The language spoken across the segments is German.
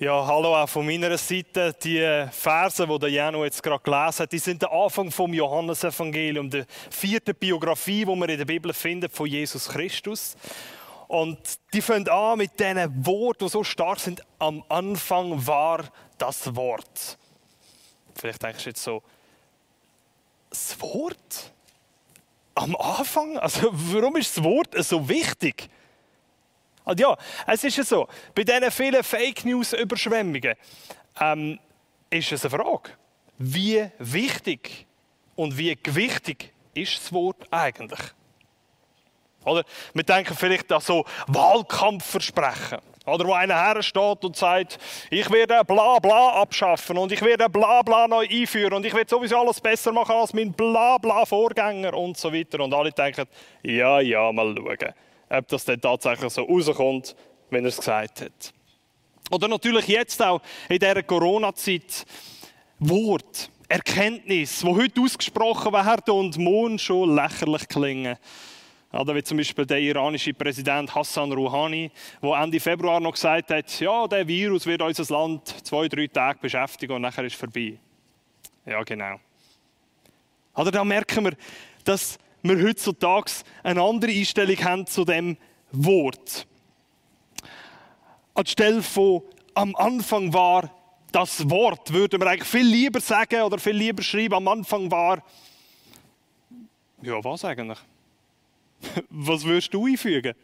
Ja, hallo auch von meiner Seite. Die Verse, die Janu jetzt gerade gelesen hat, die sind der Anfang vom Johannesevangelium, der vierten Biografie, die wir in der Bibel finden von Jesus Christus. Und die fangen an mit diesen Worten, die so stark sind. Am Anfang war das Wort. Vielleicht denkst du jetzt so, das Wort? Am Anfang? Also warum ist das Wort so wichtig? Und ja, es ist ja so, bei diesen vielen Fake News-Überschwemmungen ähm, ist es eine Frage, wie wichtig und wie gewichtig ist das Wort eigentlich? Oder wir denken vielleicht an so Wahlkampfversprechen. Oder wo einer hersteht und sagt, ich werde bla bla abschaffen und ich werde bla bla neu einführen und ich werde sowieso alles besser machen als mein bla bla Vorgänger und so weiter. Und alle denken, ja, ja, mal schauen ob das dann tatsächlich so rauskommt, wenn er es gesagt hat. Oder natürlich jetzt auch in dieser Corona-Zeit Wort, Erkenntnis, wo heute ausgesprochen werden und morgen schon lächerlich klingen. Oder wie zum Beispiel der iranische Präsident Hassan Rouhani, der Ende Februar noch gesagt hat, ja, der Virus wird unser Land zwei, drei Tage beschäftigen und nachher ist es vorbei. Ja, genau. Oder da merken wir, dass wir heutzutage eine andere Einstellung haben zu dem Wort. Anstelle von am Anfang war das Wort, würden wir eigentlich viel lieber sagen oder viel lieber schreiben, am Anfang war, ja, was eigentlich? Was würdest du einfügen?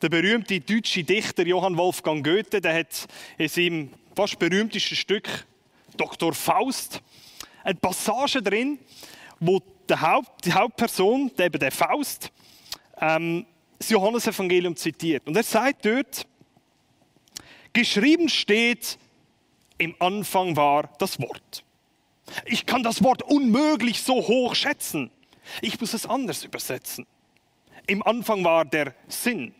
Der berühmte deutsche Dichter Johann Wolfgang Goethe, der hat in seinem fast berühmtesten Stück Dr. Faust eine Passage drin, wo der Haupt, die Hauptperson, eben der Faust, ähm, das Johannesevangelium zitiert. Und er sagt dort, geschrieben steht, im Anfang war das Wort. Ich kann das Wort unmöglich so hoch schätzen. Ich muss es anders übersetzen. Im Anfang war der Sinn.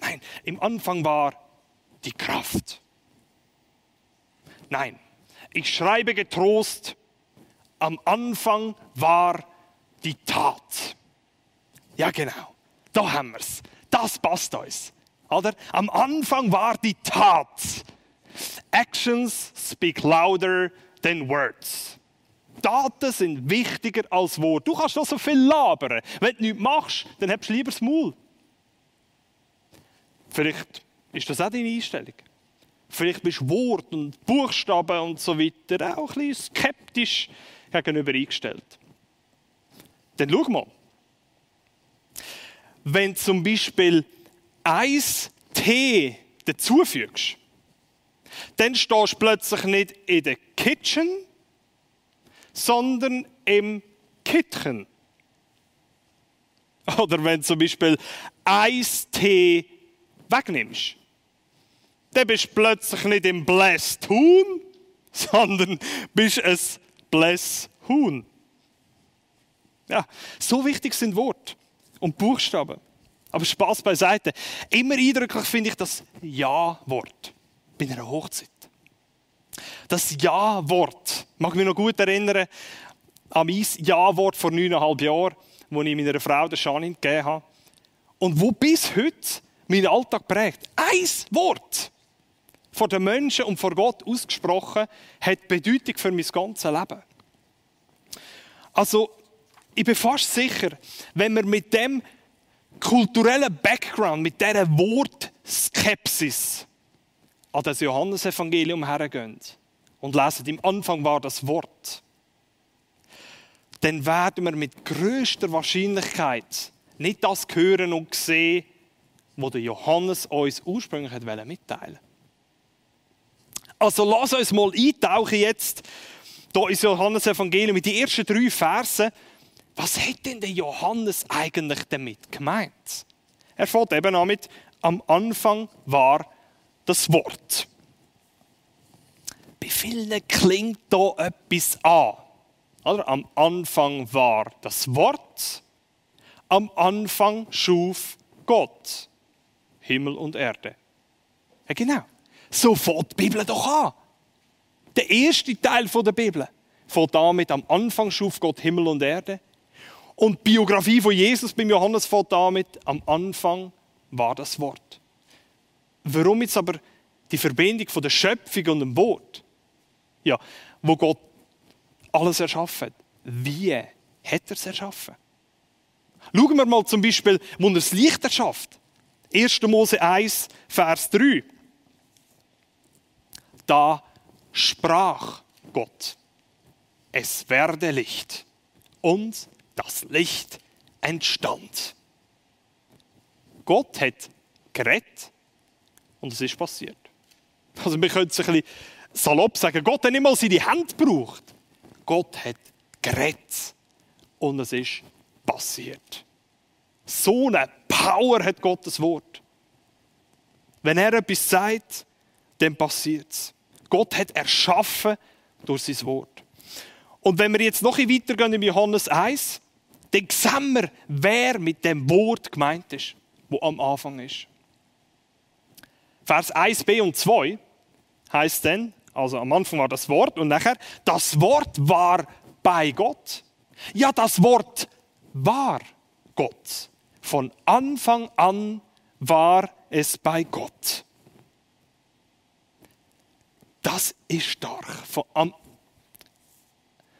Nein, im Anfang war die Kraft. Nein, ich schreibe getrost, am Anfang war die Tat. Ja, genau. Da haben wir es. Das passt uns. Oder? Am Anfang war die Tat. Actions speak louder than words. Taten sind wichtiger als Worte. Du kannst noch so viel labern. Wenn du nichts machst, dann hast du lieber das Maul. Vielleicht ist das auch deine Einstellung. Vielleicht bist du Wort und Buchstaben und so weiter auch ein bisschen skeptisch gegenüber eingestellt. Dann schau mal. Wenn zum Beispiel Eis Tee dazufügst, dann stehst du plötzlich nicht in der Kitchen, sondern im Kitchen. Oder wenn zum Beispiel Eistee wegnimmst, dann bist du plötzlich nicht im Blessed Huhn, sondern bist ein bless Huhn. Ja, so wichtig sind Wort und Buchstaben. Aber Spaß beiseite. Immer eindrücklich finde ich das Ja-Wort bei einer Hochzeit. Das Ja-Wort. Mag mich noch gut erinnern an mein Ja-Wort vor neuneinhalb Jahren, das ich meiner Frau, der Janine, gegeben habe. Und wo bis heute meinen Alltag prägt. Ein Wort vor den Menschen und vor Gott ausgesprochen, hat Bedeutung für mein ganzes Leben. Also, ich bin fast sicher, wenn wir mit dem kulturellen Background, mit dieser Wortskepsis an das Johannesevangelium hergehen und lesen, im Anfang war das Wort, dann werden wir mit größter Wahrscheinlichkeit nicht das hören und sehen, was der Johannes uns ursprünglich mitteilen wollte. Also lass uns mal eintauchen jetzt hier ins Johannes-Evangelium mit den ersten drei Versen. Was hat denn der Johannes eigentlich damit gemeint? Er fängt eben an mit, am Anfang war das Wort. Bei vielen klingt da etwas an. Oder? Am Anfang war das Wort. Am Anfang schuf Gott Himmel und Erde. Ja, genau. So fängt die Bibel doch an. Der erste Teil der Bibel fängt damit am Anfang schuf Gott Himmel und Erde. Und die Biografie von Jesus beim Johannes fängt damit am Anfang war das Wort. warum jetzt aber die Verbindung von der Schöpfung und dem Wort? Ja, wo Gott alles erschaffen hat. Wie hat er es erschaffen? Schauen wir mal zum Beispiel, wo er das Licht erschafft. 1. Mose 1, Vers 3. Da sprach Gott, es werde Licht. Und das Licht entstand. Gott hat geredet und es ist passiert. Also wir können es ein bisschen salopp sagen, Gott hat nicht mal seine Hand gebraucht. Gott hat geredet und es ist passiert. So eine Power hat Gottes Wort. Wenn er etwas sagt, dann passiert es. Gott hat erschaffen durch sein Wort. Und wenn wir jetzt noch ein weitergehen in Johannes 1, dann sehen wir, wer mit dem Wort gemeint ist, wo am Anfang ist. Vers 1b und 2 heißt dann, also am Anfang war das Wort und nachher, das Wort war bei Gott. Ja, das Wort war Gott. Von Anfang an war es bei Gott. Das ist stark.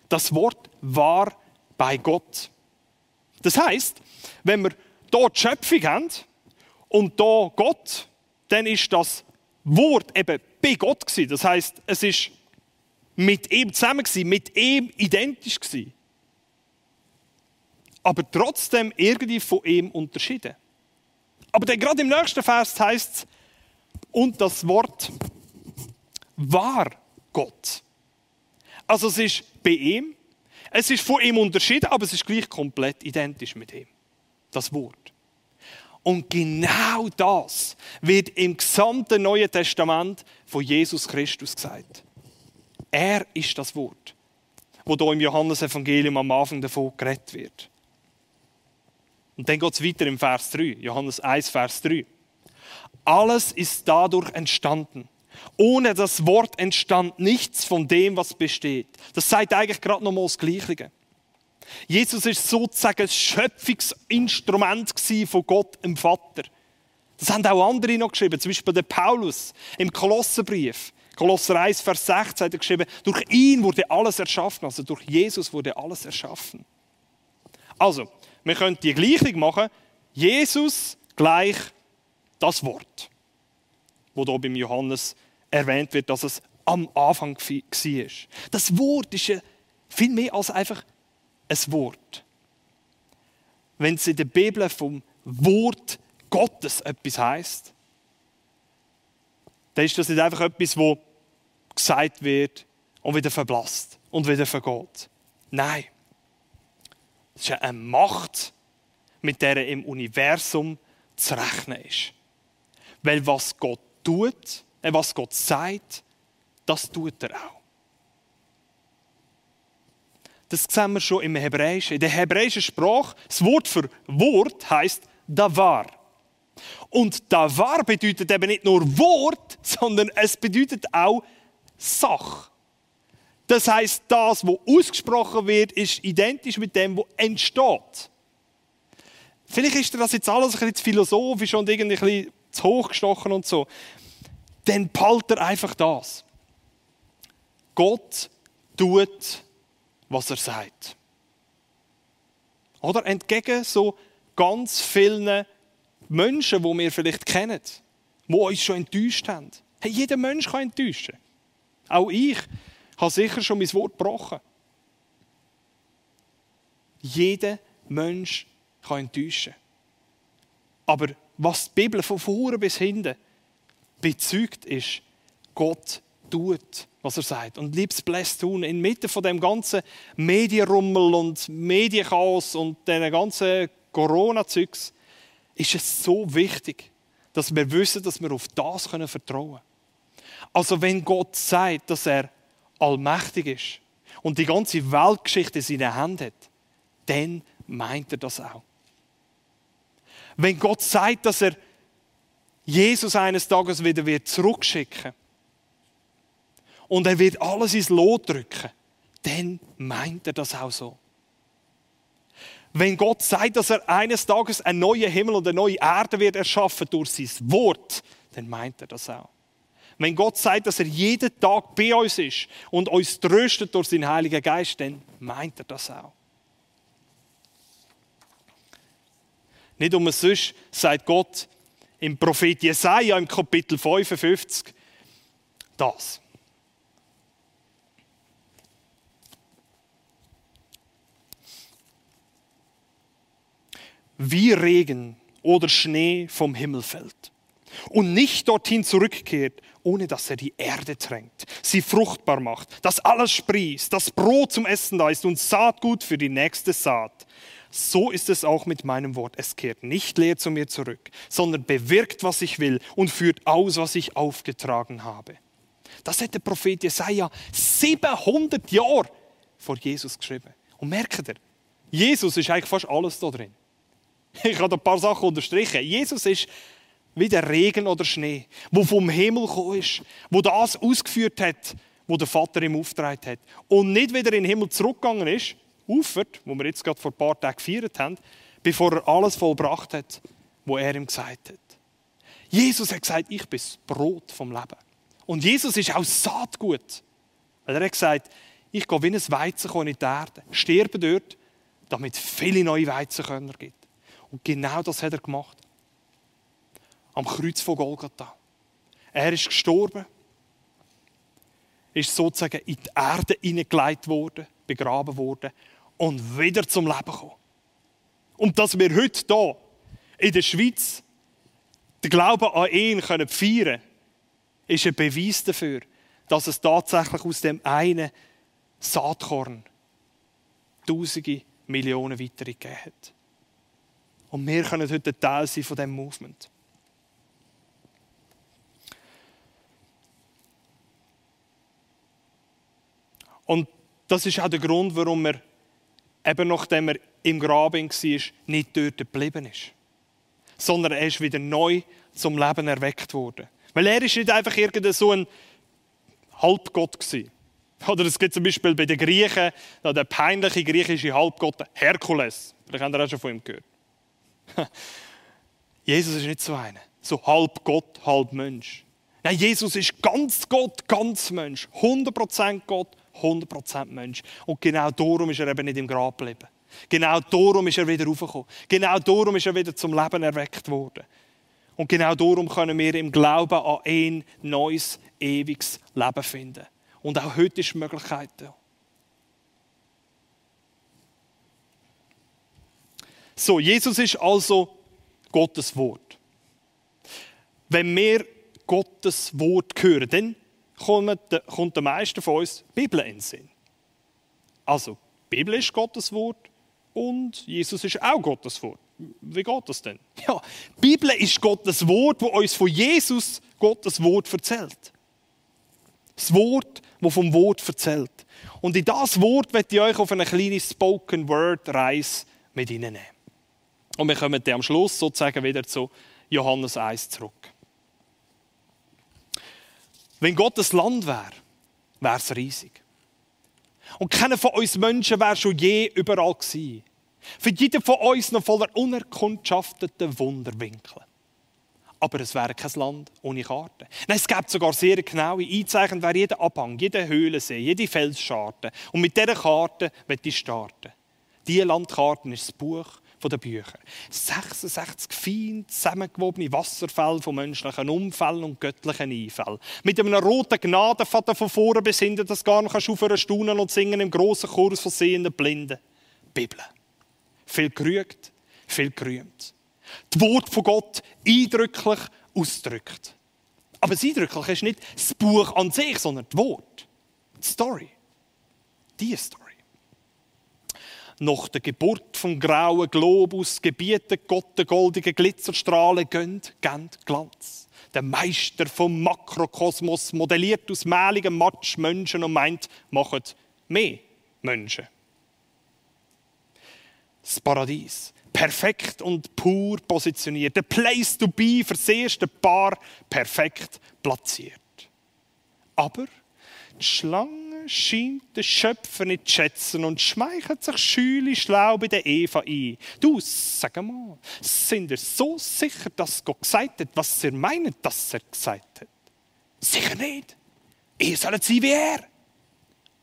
Das Wort war bei Gott. Das heißt, wenn wir dort Schöpfung haben und da Gott, dann ist das Wort eben bei Gott gewesen. Das heißt, es ist mit ihm zusammen gewesen, mit ihm identisch gewesen. Aber trotzdem irgendwie von ihm unterschieden. Aber dann gerade im nächsten Vers heißt es, und das Wort war Gott. Also es ist bei ihm, es ist von ihm unterschieden, aber es ist gleich komplett identisch mit ihm. Das Wort. Und genau das wird im gesamten Neuen Testament von Jesus Christus gesagt. Er ist das Wort, wo hier im Johannesevangelium am Anfang davon geredet wird. Und dann geht es weiter im Vers 3, Johannes 1, Vers 3. Alles ist dadurch entstanden. Ohne das Wort entstand nichts von dem, was besteht. Das sagt eigentlich gerade nochmal das Gleiche. Jesus ist sozusagen das Schöpfungsinstrument von Gott, dem Vater. Das haben auch andere noch geschrieben, zum Beispiel der Paulus im Kolosserbrief. Kolosser 1, Vers 16 hat er geschrieben, durch ihn wurde alles erschaffen, also durch Jesus wurde alles erschaffen. Also, wir können die Gleichung machen, Jesus gleich das Wort, wo hier beim Johannes erwähnt wird, dass es am Anfang war. Das Wort ist viel mehr als einfach ein Wort. Wenn es in der Bibel vom Wort Gottes etwas heißt, dann ist das nicht einfach etwas, wo gesagt wird und wieder verblasst und wieder vergeht. Nein, es ist eine Macht, mit der im Universum zu rechnen ist. Weil was Gott tut, äh, was Gott sagt, das tut er auch. Das sehen wir schon im Hebräischen. In der hebräischen Sprache, das Wort für Wort heißt Davar. Und Davar bedeutet eben nicht nur Wort, sondern es bedeutet auch Sach. Das heißt, das, was ausgesprochen wird, ist identisch mit dem, was entsteht. Vielleicht ist das jetzt alles ein bisschen philosophisch und irgendwie ein bisschen zu hoch gestochen und so. Dann behaltet er einfach das. Gott tut was er sagt. Oder entgegen so ganz vielen Menschen, die wir vielleicht kennen, die uns schon enttäuscht haben. Hey, jeder Mensch kann enttäuschen. Auch ich habe sicher schon mein Wort gebrochen. Jeder Mensch kann enttäuschen. Aber was die Bibel von vorne bis hinten bezeugt, ist, Gott tut, was er sagt. Und liebes Bless tun, inmitten von dem ganzen Medienrummel und Medienchaos und den ganzen Corona-Zeugs, ist es so wichtig, dass wir wissen, dass wir auf das vertrauen können. Also wenn Gott sagt, dass er allmächtig ist und die ganze Weltgeschichte in seinen Händen hat, dann meint er das auch. Wenn Gott sagt, dass er Jesus eines Tages wieder zurückschicken wird, und er wird alles ins Lot drücken, dann meint er das auch so. Wenn Gott sagt, dass er eines Tages einen neuen Himmel und eine neue Erde wird erschaffen durch sein Wort, dann meint er das auch. Wenn Gott sagt, dass er jeden Tag bei uns ist und uns tröstet durch seinen Heiligen Geist, dann meint er das auch. Nicht umsonst sagt Gott im Prophet Jesaja im Kapitel 55 das. Wie Regen oder Schnee vom Himmel fällt und nicht dorthin zurückkehrt, ohne dass er die Erde tränkt, sie fruchtbar macht, dass alles sprießt, dass Brot zum Essen da ist und Saatgut für die nächste Saat. So ist es auch mit meinem Wort. Es kehrt nicht leer zu mir zurück, sondern bewirkt, was ich will und führt aus, was ich aufgetragen habe. Das hat der Prophet Jesaja 700 Jahre vor Jesus geschrieben. Und merkt ihr, Jesus ist eigentlich fast alles da drin. Ich habe ein paar Sachen unterstrichen. Jesus ist wie der Regen oder Schnee, wo vom Himmel gekommen ist, wo das ausgeführt hat, wo der Vater ihm aufgetragen hat. Und nicht wieder in den Himmel zurückgegangen ist, aufert, wo wir jetzt gerade vor ein paar Tagen gefeiert haben, bevor er alles vollbracht hat, wo er ihm gesagt hat. Jesus hat gesagt, ich bin das Brot vom Leben. Und Jesus ist auch Saatgut. Weil er hat gesagt, ich gehe wie ein Weizenkorn in die Erde, sterbe dort, damit viele neue Weizenkörner gibt. Und genau das hat er gemacht. Am Kreuz von Golgatha. Er ist gestorben, ist sozusagen in die Erde hineingelegt worden, begraben worden und wieder zum Leben gekommen. Und dass wir heute hier in der Schweiz den Glauben an ihn feiern können, ist ein Beweis dafür, dass es tatsächlich aus dem einen Saatkorn Tausende Millionen weitere gegeben hat. Und wir können heute Teil sein von diesem Movement. Und das ist auch der Grund, warum er, eben nachdem er im Graben war, nicht dort geblieben ist. Sondern er ist wieder neu zum Leben erweckt worden. Weil er ist nicht einfach irgendein so ein Halbgott gewesen. Oder es gibt zum Beispiel bei den Griechen, der peinliche griechische Halbgott Herkules. Vielleicht habt ihr auch schon von ihm gehört. Jesus ist nicht so einer. So halb Gott, halb Mensch. Nein, Jesus ist ganz Gott, ganz Mensch. 100% Gott, 100% Mensch. Und genau darum ist er eben nicht im Grab geblieben. Genau darum ist er wieder raufgekommen. Genau darum ist er wieder zum Leben erweckt worden. Und genau darum können wir im Glauben an ein neues, ewiges Leben finden. Und auch heute ist die Möglichkeit da. So, Jesus ist also Gottes Wort. Wenn wir Gottes Wort hören, dann kommt der meisten von uns die Bibel in den Sinn. Also, die Bibel ist Gottes Wort und Jesus ist auch Gottes Wort. Wie geht das denn? Ja, die Bibel ist Gottes Wort, wo uns von Jesus Gottes Wort erzählt. Das Wort, das vom Wort erzählt. Und in das Wort werde ich euch auf eine kleine Spoken Word Reise mit Ihnen nehmen. Und wir kommen dann am Schluss sozusagen wieder zu Johannes 1 zurück. Wenn Gott das Land wäre, wäre es riesig. Und keiner von uns Menschen wäre schon je überall gewesen. Für jeden von uns noch voller unerkundschafteter Wunderwinkel. Aber es wäre kein Land ohne Karte. Nein, es gibt sogar sehr genaue Einzeichen, wer jeder Abhang, jede Höhlensee, jede Felsscharte. Und mit dieser Karte wird ich starten. Diese Landkarte ist das Buch der Bücher. 66 fein zusammengewobene Wasserfälle von menschlichen Unfällen und göttlichen Einfällen. Mit einem roten Gnadenvater von vorne bis hinten, das gar noch aufhören staunen und singen im grossen Kurs von sehenden Blinden. Bibel. Viel gerügt, viel gerühmt. Das Wort von Gott eindrücklich ausdrückt. Aber das Eindrückliche ist nicht das Buch an sich, sondern das Wort. Die Story. Die Story. Nach der Geburt vom grauen Globus gebietet Gott den goldigen Glitzerstrahlen gönnt, gönnt Glanz. Der Meister vom Makrokosmos modelliert aus mehligem Matsch Menschen und meint, machet mehr Menschen. Das Paradies. Perfekt und pur positioniert. Der Place to be für das erste Paar perfekt platziert. Aber die Schlange scheint der Schöpfer nicht zu schätzen und schmeichelt sich schüli schlau bei der Eva ein. Du, sag mal, sind ihr so sicher, dass Gott gesagt hat, was ihr meint, dass er gesagt hat? Sicher nicht. Ihr sollt sein wie er.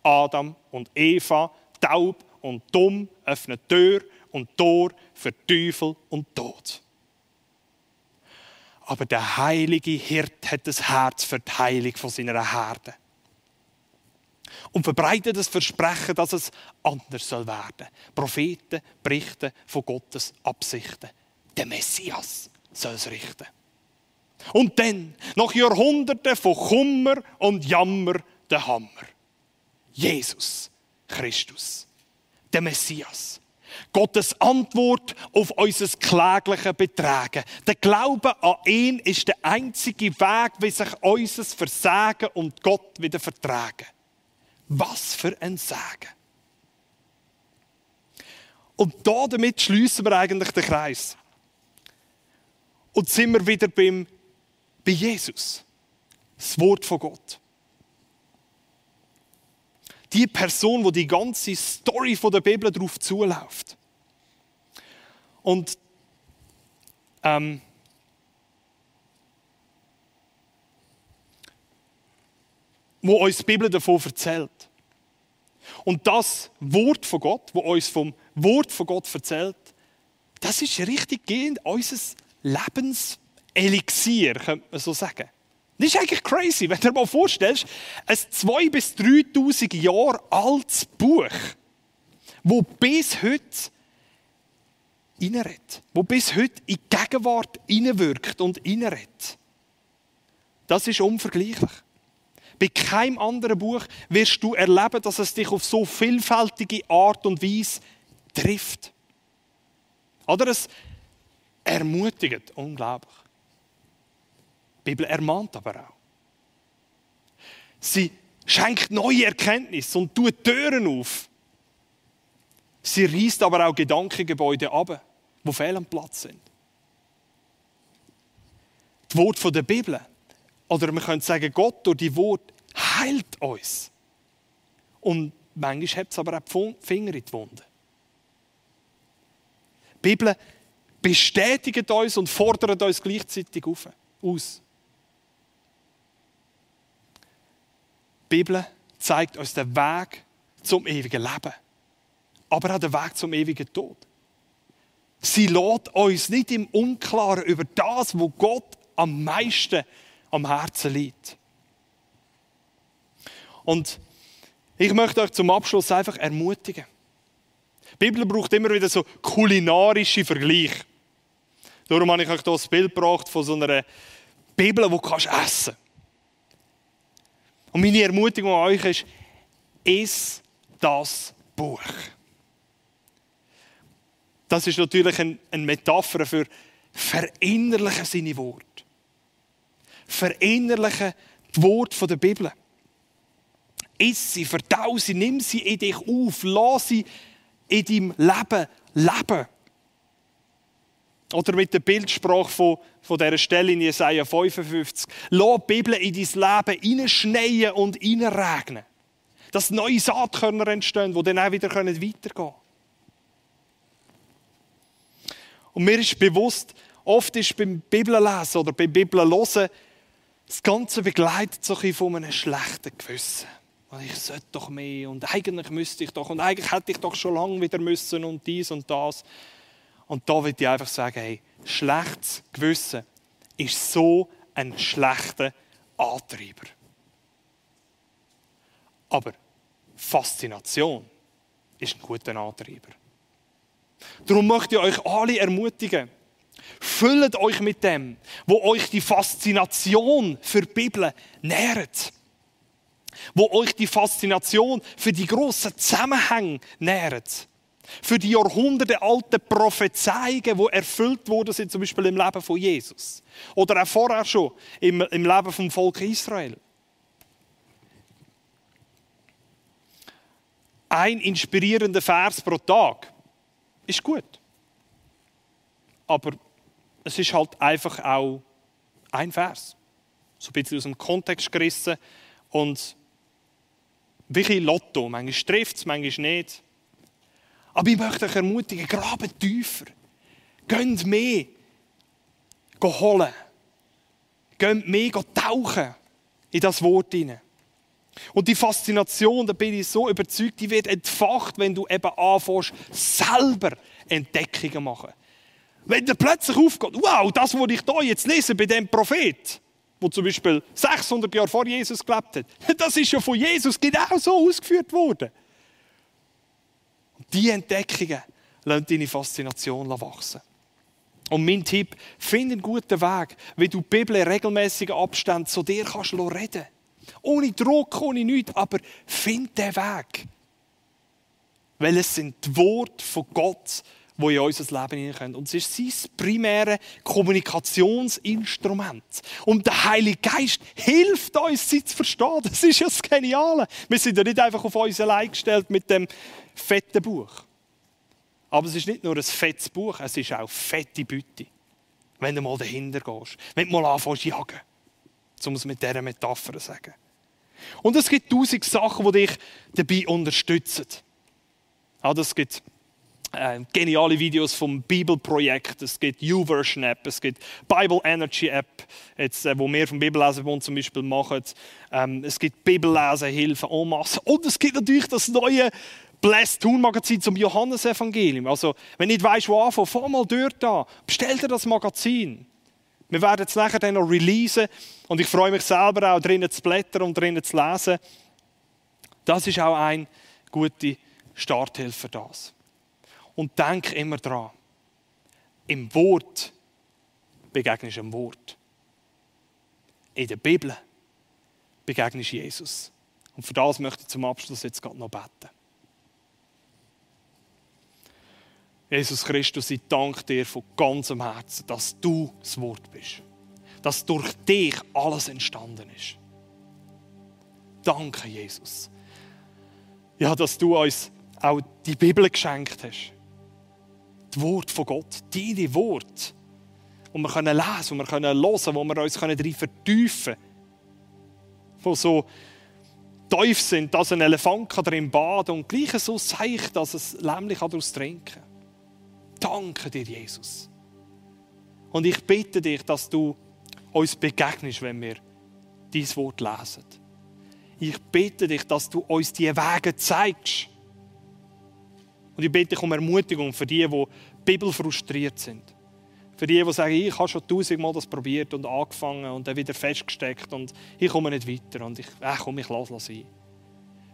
Adam und Eva, taub und dumm, öffnen Tür und Tor für Teufel und Tod. Aber der heilige Hirt hat das Herz für die Heilung von seiner Herde. Und verbreitet das Versprechen, dass es anders soll werden. Propheten berichten von Gottes Absichten. Der Messias soll es richten. Und dann, nach Jahrhunderten von Kummer und Jammer, der Hammer. Jesus Christus, der Messias. Gottes Antwort auf unser klägliche Betragen. Der Glaube an ihn ist der einzige Weg, wie sich unser Versagen und Gott wieder vertragen. Was für ein Sagen. Und da damit schließen wir eigentlich den Kreis. Und sind wir wieder beim, bei Jesus. Das Wort von Gott die Person, wo die, die ganze Story von der Bibel darauf zuläuft. Und ähm, wo uns die Bibel davon erzählt. Und das Wort von Gott, wo uns vom Wort von Gott erzählt, das ist richtig gehend unser Lebenselixier, könnte man so sagen. Das ist eigentlich crazy, wenn du dir mal vorstellst, ein 2.000 bis 3.000 Jahre altes Buch, wo bis heute reinredet, wo bis heute in die Gegenwart hineinwirkt und reinredet. Das ist unvergleichlich. Bei keinem anderen Buch wirst du erleben, dass es dich auf so vielfältige Art und Weise trifft. Oder es ermutigt, unglaublich. Die Bibel ermahnt aber auch. Sie schenkt neue Erkenntnisse und tut Türen auf. Sie reißt aber auch Gedankengebäude ab, wo fehl am Platz sind. Das Wort der Bibel, oder man könnte sagen, Gott durch die Wort heilt uns. Und manchmal hat es aber auch Finger in die Wunde. Die Bibel bestätigt uns und fordert uns gleichzeitig auf, aus. Die Bibel zeigt uns den Weg zum ewigen Leben, aber auch den Weg zum ewigen Tod. Sie lädt uns nicht im Unklaren über das, wo Gott am meisten am Herzen liegt. Und ich möchte euch zum Abschluss einfach ermutigen. Die Bibel braucht immer wieder so kulinarische Vergleiche. Darum habe ich euch hier das Bild gebracht von so einer Bibel, die du essen kannst. Und meine Ermutigung an euch ist, iss das Buch. Das ist natürlich eine Metapher für verinnerlichen seine Worte. Verinnerlichen die Worte der Bibel. Iss sie, verdau sie, nimm sie in dich auf, lass sie in deinem Leben leben. Oder mit der Bildsprache von, von dieser Stelle in Jesaja 55. Lass die Bibel in dein Leben hineinschneien und hineinregnen. Dass neue Saatkörner entstehen, die dann auch wieder weitergehen können. Und mir ist bewusst, oft ist beim Bibellesen oder beim Bibellesen das Ganze begleitet so ein von einem schlechten Gewissen. Ich sollte doch mehr und eigentlich müsste ich doch und eigentlich hätte ich doch schon lange wieder müssen und dies und das. Und da will ich einfach sagen, hey, schlechtes Gewissen ist so ein schlechter Antreiber. Aber Faszination ist ein guter Antreiber. Darum möchte ich euch alle ermutigen, füllt euch mit dem, wo euch die Faszination für die Bibel nährt. Wo euch die Faszination für die grossen Zusammenhänge nährt. Für die Jahrhunderte alten Prophezeiungen, die erfüllt wurden, sind zum Beispiel im Leben von Jesus. Oder auch vorher schon im, im Leben vom Volk Israel. Ein inspirierender Vers pro Tag ist gut. Aber es ist halt einfach auch ein Vers. So ein bisschen aus dem Kontext gerissen und Wirklich Lotto. Manchmal trifft es, manchmal nicht. Aber ich möchte euch ermutigen, graben tiefer. Geht mehr holen. Geht mehr tauchen in das Wort hinein. Und die Faszination, da bin ich so überzeugt, die wird entfacht, wenn du eben anfängst, selber Entdeckungen machen. Wenn dir plötzlich aufgeht, wow, das, was ich da jetzt lese bei dem Prophet, wo zum Beispiel 600 Jahre vor Jesus gelebt hat, das ist ja von Jesus genau so ausgeführt worden. Und diese Entdeckungen lassen deine Faszination wachsen. Und mein Tipp, finde einen guten Weg, wie du die Bibel in regelmäßigen Abständen zu dir kannst reden Ohne Druck, ohne nichts, aber find den Weg. Weil es sind die Worte von Gott, die in unser Leben hineinkommen. Und es ist sein primäres Kommunikationsinstrument. Und der Heilige Geist hilft uns, sie zu verstehen. Das ist ja das Geniale. Wir sind ja nicht einfach auf uns allein gestellt mit dem fetten Buch. Aber es ist nicht nur ein fettes Buch, es ist auch fette Beute. Wenn du mal dahinter gehst. Wenn du mal anfängst zu jagen. Um es mit dieser Metapher zu sagen. Und es gibt tausend Sachen, die dich dabei unterstützen. Also es gibt äh, geniale Videos vom Bibelprojekt, es gibt YouVersion App, es gibt Bible Energy App, jetzt, äh, wo wir vom Bibelleserbund zum Beispiel machen. Ähm, es gibt Bibellesehilfen en masse. Und es gibt natürlich das neue Blessed Tun Magazin zum Johannesevangelium. Also, wenn du nicht weißt, wo anfangen, fahr mal dort an. Bestell dir das Magazin. Wir werden es nachher dann noch releasen und ich freue mich selber auch drinnen zu blättern und drinnen zu lesen. Das ist auch eine gute Starthilfe für das. Und denk immer dran: Im Wort begegnest du dem Wort. In der Bibel begegnest du Jesus. Und für das möchte ich zum Abschluss jetzt gerade noch beten. Jesus Christus, ich danke dir von ganzem Herzen, dass du das Wort bist. Dass durch dich alles entstanden ist. Danke, Jesus. Ja, dass du uns auch die Bibel geschenkt hast. Das Wort von Gott, deine Wort. Und wir können lesen, und wir können hören, wo wir uns darin vertiefen können. Wo so tief sind, dass ein Elefant darin baden und gleich so seicht, dass es Lämmchen daraus trinken kann. Danke dir, Jesus. Und ich bitte dich, dass du uns begegnest, wenn wir dieses Wort lesen. Ich bitte dich, dass du uns die Wege zeigst. Und ich bitte dich um Ermutigung für die, die Bibel frustriert sind. Für die, die sagen, ich habe schon tausendmal das probiert und angefangen und dann wieder festgesteckt und ich komme nicht weiter und ich, ach komm, ich lasse sein.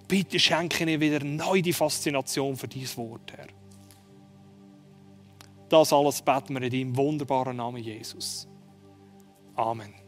Bitte schenke ihnen wieder neu die Faszination für dieses Wort, Herr. Das alles beten wir in deinem wunderbaren Namen Jesus. Amen.